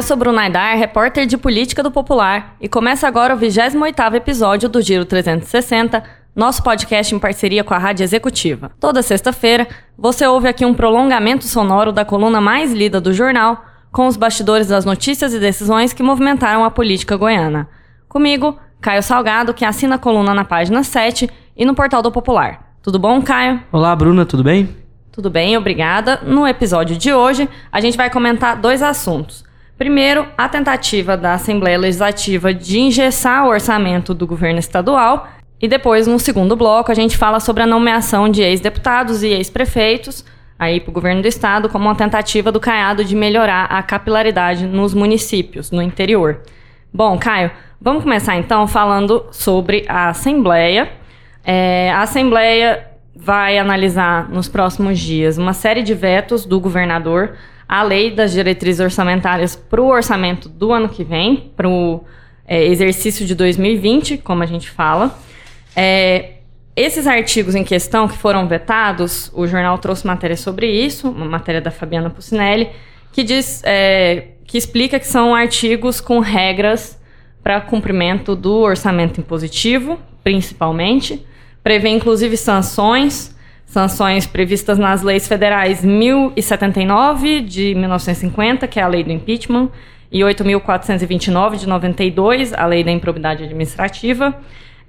eu sou Bruna Aidar, repórter de política do Popular, e começa agora o 28º episódio do Giro 360, nosso podcast em parceria com a Rádio Executiva. Toda sexta-feira, você ouve aqui um prolongamento sonoro da coluna mais lida do jornal, com os bastidores das notícias e decisões que movimentaram a política goiana. Comigo, Caio Salgado, que assina a coluna na página 7 e no portal do Popular. Tudo bom, Caio? Olá, Bruna, tudo bem? Tudo bem, obrigada. No episódio de hoje, a gente vai comentar dois assuntos. Primeiro, a tentativa da Assembleia Legislativa de engessar o orçamento do governo estadual. E depois, no segundo bloco, a gente fala sobre a nomeação de ex-deputados e ex-prefeitos aí para o governo do estado como uma tentativa do Caiado de melhorar a capilaridade nos municípios, no interior. Bom, Caio, vamos começar então falando sobre a Assembleia. É, a Assembleia vai analisar nos próximos dias uma série de vetos do governador à lei das diretrizes orçamentárias para o orçamento do ano que vem, para o é, exercício de 2020, como a gente fala. É, esses artigos em questão que foram vetados, o jornal trouxe matéria sobre isso, uma matéria da Fabiana Pucinelli, que diz, é, que explica que são artigos com regras para cumprimento do orçamento impositivo, principalmente, prevê inclusive sanções sanções previstas nas leis federais 1079 de 1950, que é a lei do impeachment, e 8.429 de 92, a lei da improbidade administrativa.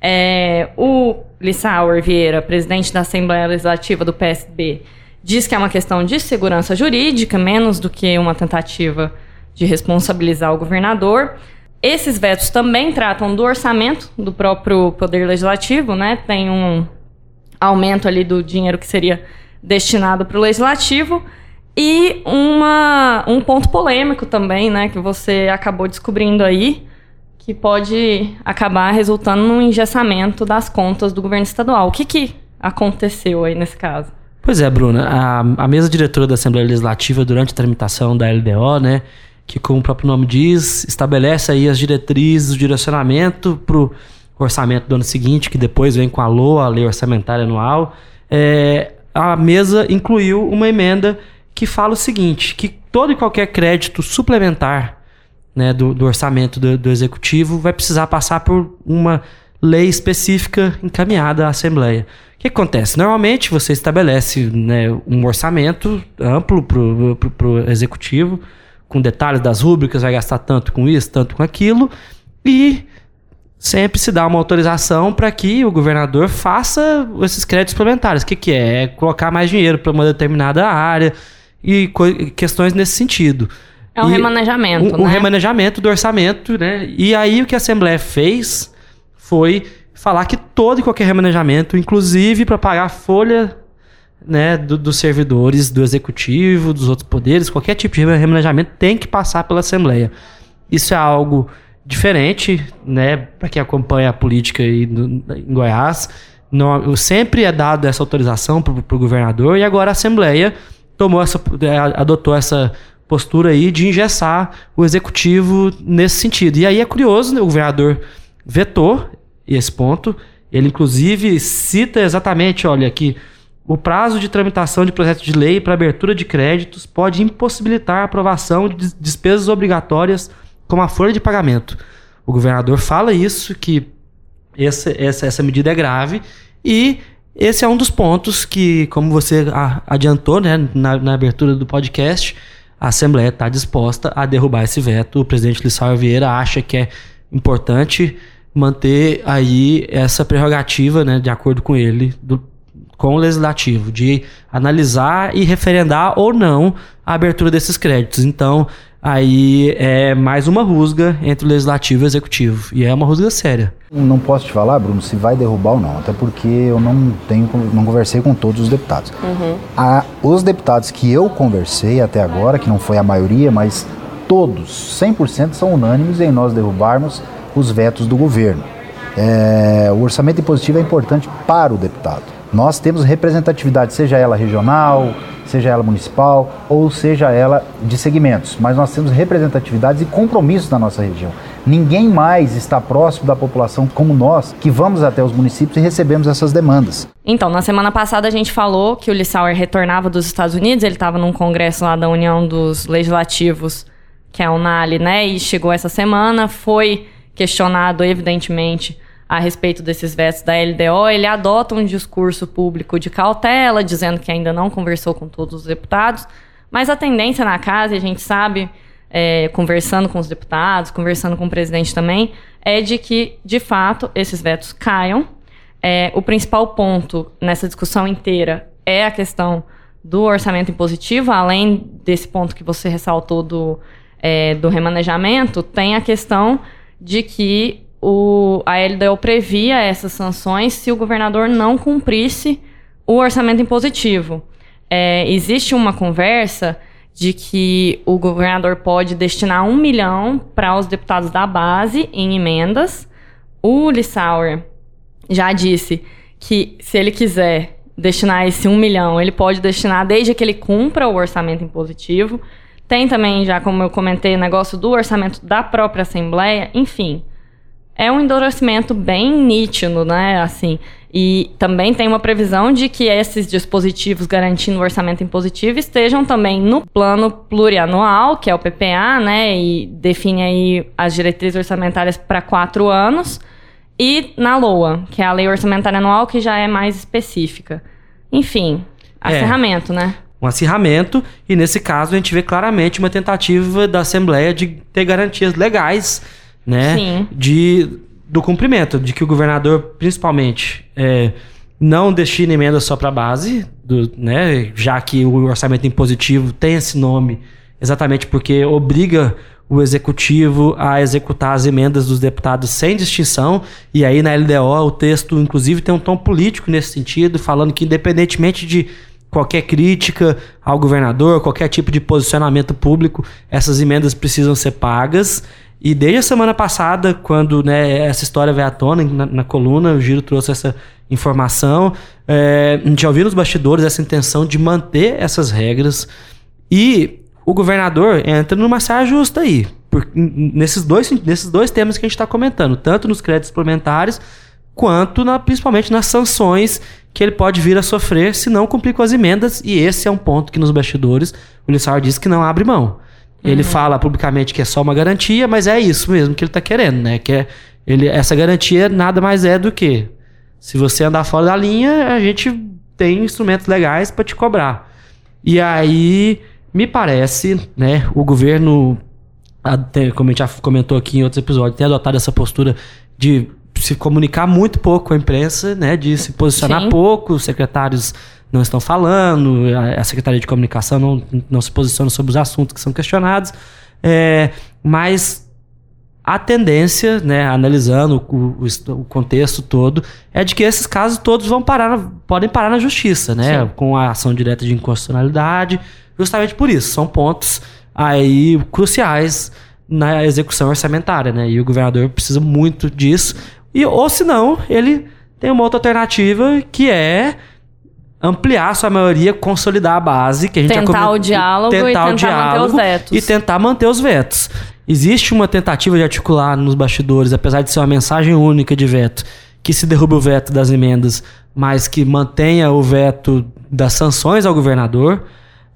É, o Lissauer Vieira, presidente da Assembleia Legislativa do PSB, diz que é uma questão de segurança jurídica, menos do que uma tentativa de responsabilizar o governador. Esses vetos também tratam do orçamento do próprio Poder Legislativo, né? Tem um aumento ali do dinheiro que seria destinado para o legislativo. E uma, um ponto polêmico também, né, que você acabou descobrindo aí, que pode acabar resultando num engessamento das contas do governo estadual. O que, que aconteceu aí nesse caso? Pois é, Bruna. A, a mesa diretora da Assembleia Legislativa, durante a tramitação da LDO, né, que, como o próprio nome diz, estabelece aí as diretrizes, o direcionamento para o orçamento do ano seguinte, que depois vem com a LOA, a Lei Orçamentária Anual, é, a mesa incluiu uma emenda que fala o seguinte, que todo e qualquer crédito suplementar né, do, do, orçamento do, do, Executivo vai precisar passar por uma lei específica encaminhada à Assembleia. O que acontece? Normalmente você estabelece né, um orçamento amplo para o Executivo, com detalhes das rúbricas, vai gastar tanto com isso, tanto com aquilo, e sempre se dá uma autorização para que o governador faça esses créditos suplementares. O que, que é? É colocar mais dinheiro para uma determinada área e questões nesse sentido. É um e remanejamento, um, né? Um remanejamento do orçamento, né? E aí o que a Assembleia fez foi falar que todo e qualquer remanejamento, inclusive para pagar a folha né, do, dos servidores, do executivo, dos outros poderes, qualquer tipo de remanejamento tem que passar pela Assembleia. Isso é algo diferente, né, para quem acompanha a política aí no, em Goiás. Não, sempre é dado essa autorização para o governador e agora a Assembleia tomou essa, é, adotou essa postura aí de engessar o executivo nesse sentido. E aí é curioso, né, o governador vetou esse ponto. Ele inclusive cita exatamente, olha que o prazo de tramitação de projeto de lei para abertura de créditos pode impossibilitar a aprovação de despesas obrigatórias como a folha de pagamento. O governador fala isso, que essa, essa, essa medida é grave e esse é um dos pontos que, como você adiantou né, na, na abertura do podcast, a Assembleia está disposta a derrubar esse veto. O presidente Lissau Vieira acha que é importante manter aí essa prerrogativa, né, de acordo com ele, do, com o legislativo, de analisar e referendar ou não a abertura desses créditos. Então, aí é mais uma rusga entre o legislativo e o executivo. E é uma rusga séria. Não posso te falar, Bruno, se vai derrubar ou não, até porque eu não tenho, não conversei com todos os deputados. Uhum. A, os deputados que eu conversei até agora, que não foi a maioria, mas todos, 100% são unânimes em nós derrubarmos os vetos do governo. É, o orçamento impositivo é importante para o deputado. Nós temos representatividade, seja ela regional, seja ela municipal ou seja ela de segmentos, mas nós temos representatividades e compromissos na nossa região. Ninguém mais está próximo da população como nós, que vamos até os municípios e recebemos essas demandas. Então, na semana passada a gente falou que o Lissauer retornava dos Estados Unidos, ele estava num congresso lá da União dos Legislativos que é a Unali, né, e chegou essa semana, foi questionado, evidentemente, a respeito desses vetos da LDO, ele adota um discurso público de cautela, dizendo que ainda não conversou com todos os deputados, mas a tendência na casa, e a gente sabe, é, conversando com os deputados, conversando com o presidente também, é de que, de fato, esses vetos caiam. É, o principal ponto nessa discussão inteira é a questão do orçamento impositivo, além desse ponto que você ressaltou do, é, do remanejamento, tem a questão de que o, a LDO previa essas sanções se o governador não cumprisse o orçamento impositivo. É, existe uma conversa de que o governador pode destinar um milhão para os deputados da base em emendas. O Lissauer já disse que se ele quiser destinar esse um milhão, ele pode destinar desde que ele cumpra o orçamento impositivo. Tem também, já como eu comentei, o negócio do orçamento da própria Assembleia. Enfim, é um endurecimento bem nítido, né? Assim, e também tem uma previsão de que esses dispositivos garantindo o orçamento impositivo estejam também no plano plurianual, que é o PPA, né? E define aí as diretrizes orçamentárias para quatro anos. E na LOA, que é a Lei Orçamentária Anual, que já é mais específica. Enfim, acirramento, é. né? um acirramento, e nesse caso a gente vê claramente uma tentativa da Assembleia de ter garantias legais né? Sim. De, do cumprimento, de que o governador, principalmente, é, não destina emenda só para a base, do, né? Já que o orçamento impositivo tem esse nome exatamente porque obriga o executivo a executar as emendas dos deputados sem distinção. E aí na LDO o texto, inclusive, tem um tom político nesse sentido, falando que independentemente de qualquer crítica ao governador, qualquer tipo de posicionamento público, essas emendas precisam ser pagas. E desde a semana passada, quando né, essa história veio à tona na, na, coluna, o Giro trouxe essa informação, é, a gente já ouviu nos bastidores essa intenção de manter essas regras. E o governador entra numa saia justa aí. Por, nesses, dois, nesses dois temas que a gente está comentando, tanto nos créditos suplementares, quanto na, principalmente nas sanções que ele pode vir a sofrer se não cumprir com as emendas. E esse é um ponto que nos bastidores o Lissauer diz que não abre mão. Ele uhum. fala publicamente que é só uma garantia, mas é isso mesmo que ele está querendo, né? Que é, ele, essa garantia nada mais é do que se você andar fora da linha, a gente tem instrumentos legais para te cobrar. E aí, me parece, né, o governo, até, como a gente já comentou aqui em outros episódios, tem adotado essa postura de se comunicar muito pouco com a imprensa, né, de se posicionar Sim. pouco, os secretários não estão falando, a, Secretaria de Comunicação não, não se posiciona sobre os assuntos que são questionados, é, mas a tendência, né, analisando o, o, o, contexto todo, é de que esses casos todos vão parar, podem parar na justiça, né, Sim. com a ação direta de inconstitucionalidade, justamente por isso, são pontos aí cruciais na execução orçamentária, né, e o governador precisa muito disso, e ou senão ele tem uma outra alternativa que é ampliar sua maioria, consolidar a base, que a gente tentar já o diálogo tentar e tentar o diálogo manter os vetos. E tentar manter os vetos. Existe uma tentativa de articular nos bastidores, apesar de ser uma mensagem única de veto, que se derrube o veto das emendas, mas que mantenha o veto das sanções ao governador.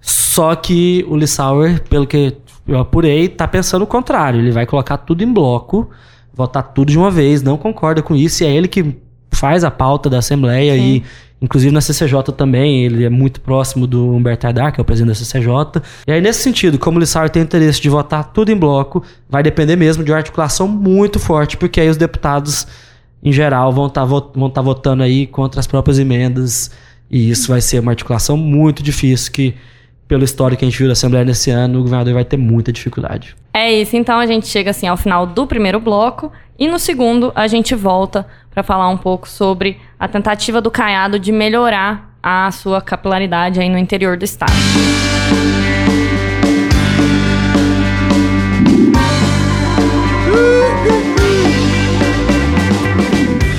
Só que o Lissauer, pelo que eu apurei, está pensando o contrário. Ele vai colocar tudo em bloco, votar tudo de uma vez, não concorda com isso, e é ele que faz a pauta da Assembleia Sim. e Inclusive na CCJ também, ele é muito próximo do Humberto Haddad, que é o presidente da CCJ. E aí, nesse sentido, como o Lissauer tem interesse de votar tudo em bloco, vai depender mesmo de uma articulação muito forte, porque aí os deputados, em geral, vão estar tá, tá votando aí contra as próprias emendas. E isso vai ser uma articulação muito difícil, que, pelo histórico que a gente viu da Assembleia nesse ano, o governador vai ter muita dificuldade. É isso, então a gente chega assim ao final do primeiro bloco. E no segundo, a gente volta para falar um pouco sobre a tentativa do Caiado de melhorar a sua capilaridade aí no interior do estado.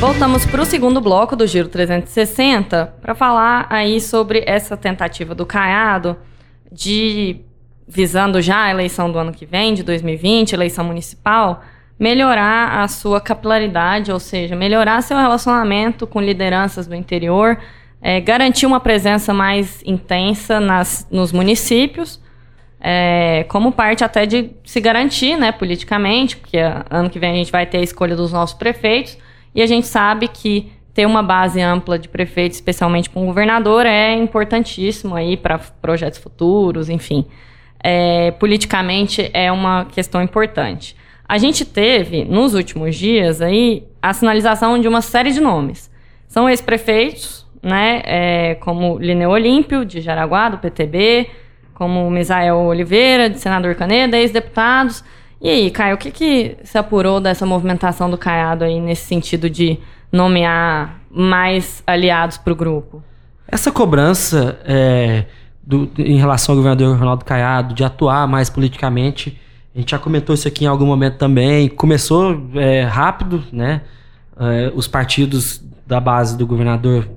Voltamos para o segundo bloco do Giro 360 para falar aí sobre essa tentativa do Caiado de visando já a eleição do ano que vem, de 2020, eleição municipal, melhorar a sua capilaridade, ou seja, melhorar seu relacionamento com lideranças do interior, é, garantir uma presença mais intensa nas, nos municípios, é, como parte até de se garantir, né, politicamente, porque ano que vem a gente vai ter a escolha dos nossos prefeitos, e a gente sabe que ter uma base ampla de prefeitos, especialmente com o governador, é importantíssimo aí para projetos futuros, enfim. É, politicamente é uma questão importante. A gente teve, nos últimos dias, aí, a sinalização de uma série de nomes. São ex-prefeitos, né, é, como Lineu Olímpio, de Jaraguá, do PTB, como Misael Oliveira, de Senador Caneda, ex-deputados. E aí, Caio, o que, que se apurou dessa movimentação do Caiado aí nesse sentido de nomear mais aliados para o grupo? Essa cobrança é, do, em relação ao governador Ronaldo Caiado de atuar mais politicamente, a gente já comentou isso aqui em algum momento também. Começou é, rápido, né? É, os partidos da base do governador,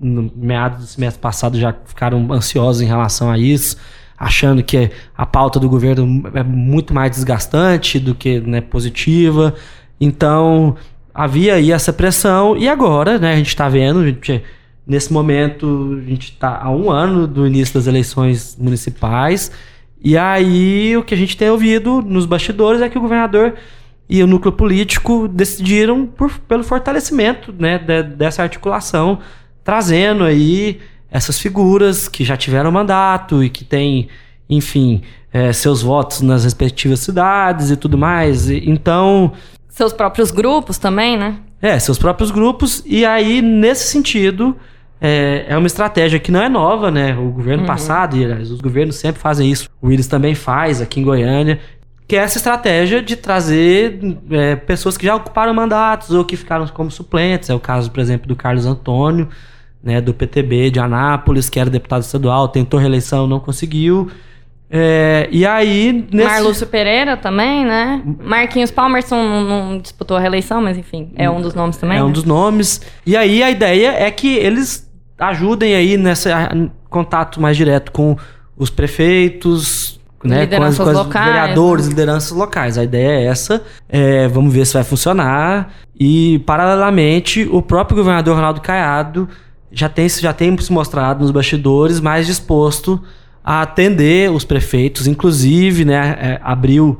no meados do semestre passado, já ficaram ansiosos em relação a isso achando que a pauta do governo é muito mais desgastante do que né, positiva. Então, havia aí essa pressão e agora, né, a gente está vendo, gente, nesse momento, a gente está há um ano do início das eleições municipais e aí o que a gente tem ouvido nos bastidores é que o governador e o núcleo político decidiram por, pelo fortalecimento né, de, dessa articulação, trazendo aí essas figuras que já tiveram mandato e que têm, enfim, é, seus votos nas respectivas cidades e tudo mais. Então. Seus próprios grupos também, né? É, seus próprios grupos. E aí, nesse sentido, é, é uma estratégia que não é nova, né? O governo uhum. passado, e os governos sempre fazem isso. O Willis também faz aqui em Goiânia. Que é essa estratégia de trazer é, pessoas que já ocuparam mandatos ou que ficaram como suplentes. É o caso, por exemplo, do Carlos Antônio né, do PTB de Anápolis, que era deputado estadual, tentou reeleição, não conseguiu. É, e aí. Nesse... Marlúcio Pereira também, né? Marquinhos Palmerson não, não, disputou a reeleição, mas enfim, é um dos nomes também. É né? um dos nomes. E aí a ideia é que eles ajudem aí nesse contato mais direto com os prefeitos, né, com, as, com os vereadores, né? lideranças locais. A ideia é essa. É, vamos ver se vai funcionar. E, paralelamente, o próprio governador Ronaldo Caiado já tem, já tem se mostrado nos bastidores mais disposto a atender os prefeitos, inclusive, né, é, abriu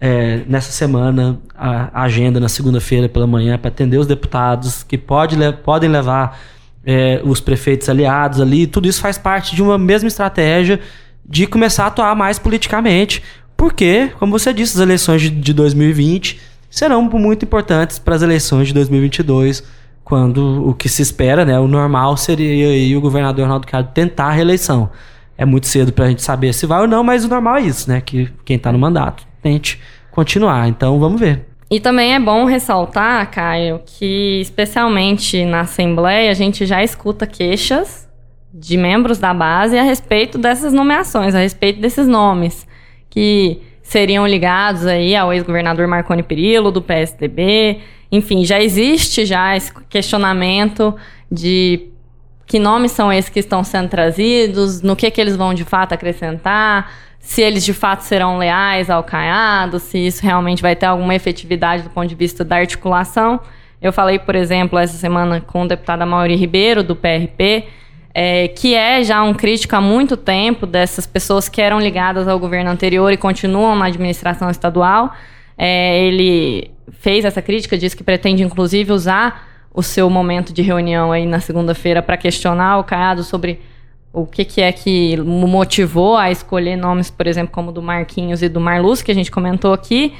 é, nessa semana a, a agenda na segunda-feira pela manhã para atender os deputados que pode, podem levar é, os prefeitos aliados ali. Tudo isso faz parte de uma mesma estratégia de começar a atuar mais politicamente, porque, como você disse, as eleições de, de 2020 serão muito importantes para as eleições de 2022 quando o que se espera, né, o normal seria o governador Ronaldo Caiado tentar a reeleição. É muito cedo para a gente saber se vai ou não, mas o normal é isso, né, que quem está no mandato tente continuar. Então vamos ver. E também é bom ressaltar, Caio, que especialmente na Assembleia a gente já escuta queixas de membros da base a respeito dessas nomeações, a respeito desses nomes que seriam ligados aí ao ex-governador Marconi Perillo do PSDB enfim, já existe já esse questionamento de que nomes são esses que estão sendo trazidos, no que, que eles vão de fato acrescentar, se eles de fato serão leais ao Caiado, se isso realmente vai ter alguma efetividade do ponto de vista da articulação. Eu falei, por exemplo, essa semana com o deputado Mauri Ribeiro, do PRP, é, que é já um crítico há muito tempo dessas pessoas que eram ligadas ao governo anterior e continuam na administração estadual. É, ele fez essa crítica, disse que pretende inclusive usar o seu momento de reunião aí na segunda-feira para questionar o Caiado sobre o que, que é que motivou a escolher nomes, por exemplo, como do Marquinhos e do Marluz, que a gente comentou aqui.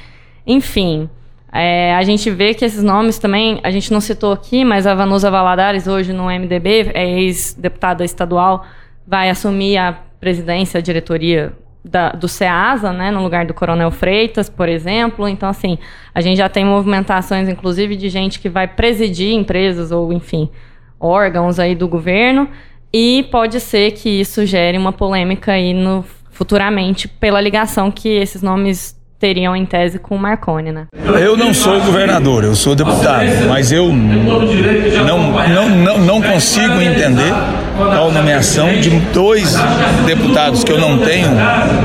Enfim, é, a gente vê que esses nomes também, a gente não citou aqui, mas a Vanusa Valadares, hoje no MDB, é ex-deputada estadual, vai assumir a presidência, a diretoria da, do SEASA, né, no lugar do Coronel Freitas, por exemplo. Então, assim, a gente já tem movimentações, inclusive, de gente que vai presidir empresas ou, enfim, órgãos aí do governo. E pode ser que isso gere uma polêmica aí no, futuramente pela ligação que esses nomes teriam em tese com o Marconi, né? Eu não sou governador, eu sou deputado, mas eu não, não, não, não consigo entender a nomeação de dois deputados que eu não tenho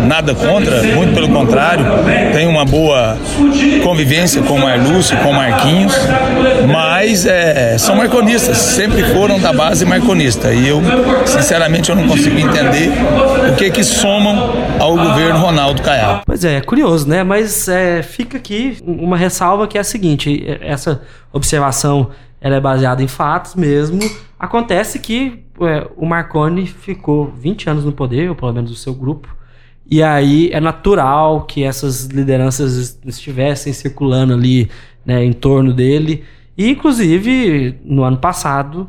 nada contra, muito pelo contrário, tenho uma boa convivência com o Marlúcio, com o Marquinhos, mas é, são marconistas, sempre foram da base marconista. E eu, sinceramente, eu não consigo entender o que que somam ao governo Ronaldo Caiado. Pois é, é curioso, né? Mas é, fica aqui uma ressalva que é a seguinte: essa observação ela é baseada em fatos mesmo. Acontece que é, o Marconi ficou 20 anos no poder, ou pelo menos o seu grupo, e aí é natural que essas lideranças estivessem circulando ali né, em torno dele. E, inclusive, no ano passado,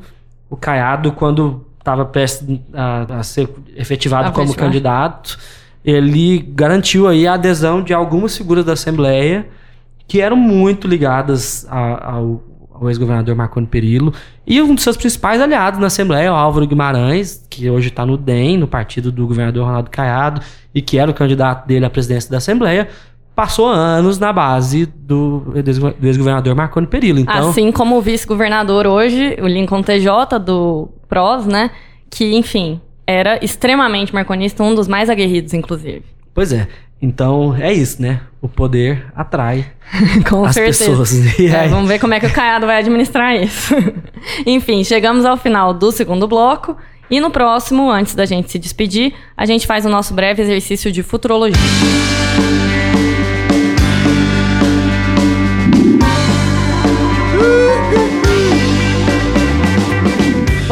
o Caiado, quando estava prestes a, a, ser efetivado como candidato, ele garantiu aí a adesão de algumas figuras da Assembleia que eram muito ligadas a, ao o ex-governador Marconi Perillo, e um dos seus principais aliados na Assembleia, o Álvaro Guimarães, que hoje está no DEM, no partido do governador Ronaldo Caiado, e que era o candidato dele à presidência da Assembleia, passou anos na base do, do ex-governador Marconi Perillo. Então, assim como o vice-governador hoje, o Lincoln TJ do PROS, né, que, enfim, era extremamente marconista, um dos mais aguerridos, inclusive. Pois é. Então é isso, né? O poder atrai Com as certeza. pessoas. É, vamos ver como é que o Caiado vai administrar isso. Enfim, chegamos ao final do segundo bloco. E no próximo, antes da gente se despedir, a gente faz o nosso breve exercício de futurologia.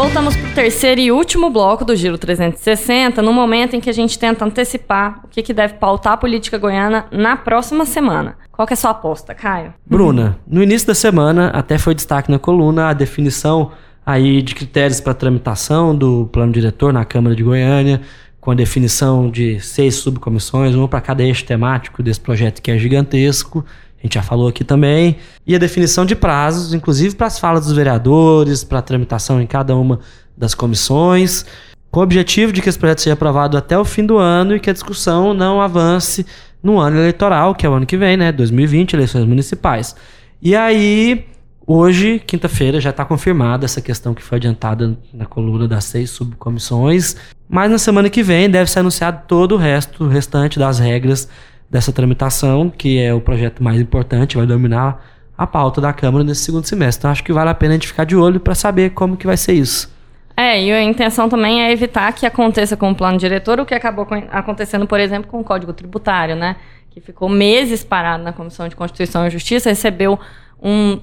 Voltamos para o terceiro e último bloco do Giro 360, no momento em que a gente tenta antecipar o que, que deve pautar a política goiana na próxima semana. Qual que é a sua aposta, Caio? Bruna, no início da semana até foi destaque na coluna a definição aí de critérios para tramitação do plano diretor na Câmara de Goiânia, com a definição de seis subcomissões, uma para cada eixo temático desse projeto que é gigantesco a gente já falou aqui também, e a definição de prazos, inclusive para as falas dos vereadores, para a tramitação em cada uma das comissões, com o objetivo de que esse projeto seja aprovado até o fim do ano e que a discussão não avance no ano eleitoral, que é o ano que vem, né, 2020, eleições municipais. E aí, hoje, quinta-feira, já está confirmada essa questão que foi adiantada na coluna das seis subcomissões, mas na semana que vem deve ser anunciado todo o resto, o restante das regras dessa tramitação, que é o projeto mais importante, vai dominar a pauta da Câmara nesse segundo semestre. Então acho que vale a pena a gente ficar de olho para saber como que vai ser isso. É, e a intenção também é evitar que aconteça com o plano diretor o que acabou acontecendo, por exemplo, com o Código Tributário, né? Que ficou meses parado na Comissão de Constituição e Justiça, recebeu um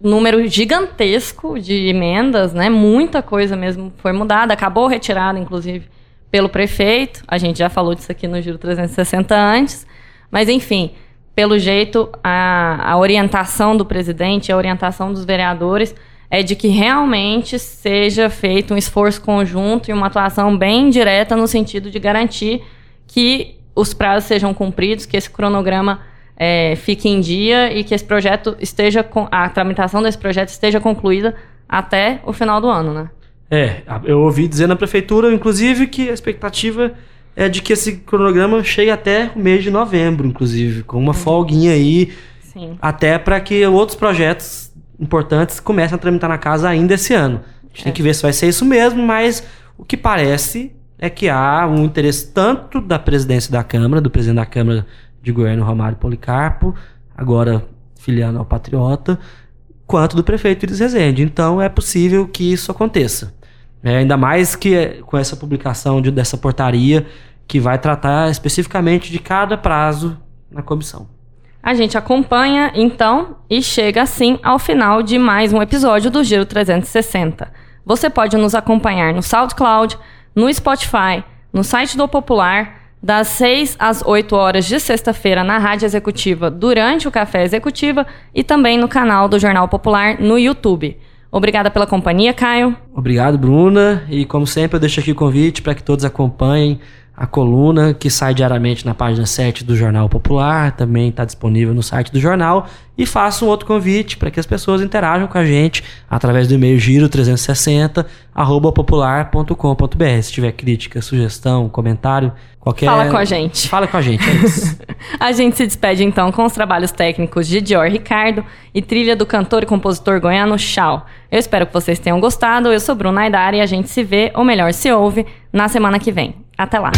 número gigantesco de emendas, né? Muita coisa mesmo foi mudada, acabou retirada, inclusive, pelo prefeito. A gente já falou disso aqui no Giro 360 antes. Mas, enfim, pelo jeito, a, a orientação do presidente, a orientação dos vereadores é de que realmente seja feito um esforço conjunto e uma atuação bem direta no sentido de garantir que os prazos sejam cumpridos, que esse cronograma é, fique em dia e que esse projeto esteja a tramitação desse projeto esteja concluída até o final do ano, né? É, eu ouvi dizer na prefeitura, inclusive, que a expectativa é de que esse cronograma chegue até o mês de novembro, inclusive, com uma folguinha aí, Sim. até para que outros projetos importantes comecem a tramitar na casa ainda esse ano. A gente é. tem que ver se vai ser isso mesmo, mas o que parece é que há um interesse tanto da presidência da Câmara, do presidente da Câmara de Goiânia, Romário Policarpo, agora filiando ao Patriota, quanto do prefeito Iris Rezende. Então é possível que isso aconteça. É, ainda mais que com essa publicação de, dessa portaria que vai tratar especificamente de cada prazo na comissão. A gente acompanha, então, e chega assim ao final de mais um episódio do Giro 360. Você pode nos acompanhar no SoundCloud, no Spotify, no site do Popular, das 6 às 8 horas de sexta-feira na Rádio Executiva durante o Café Executiva e também no canal do Jornal Popular no YouTube. Obrigada pela companhia, Caio. Obrigado, Bruna. E como sempre, eu deixo aqui o convite para que todos acompanhem a coluna que sai diariamente na página 7 do Jornal Popular, também está disponível no site do jornal. E faço um outro convite para que as pessoas interajam com a gente através do e-mail giro360 popular.com.br. Se tiver crítica, sugestão, comentário, qualquer. Fala com a gente. Fala com a gente. É isso. a gente se despede então com os trabalhos técnicos de Dior Ricardo e trilha do cantor e compositor goiano Chau. Eu espero que vocês tenham gostado. Eu sou Bruna Aidara e a gente se vê, ou melhor, se ouve, na semana que vem. Até lá!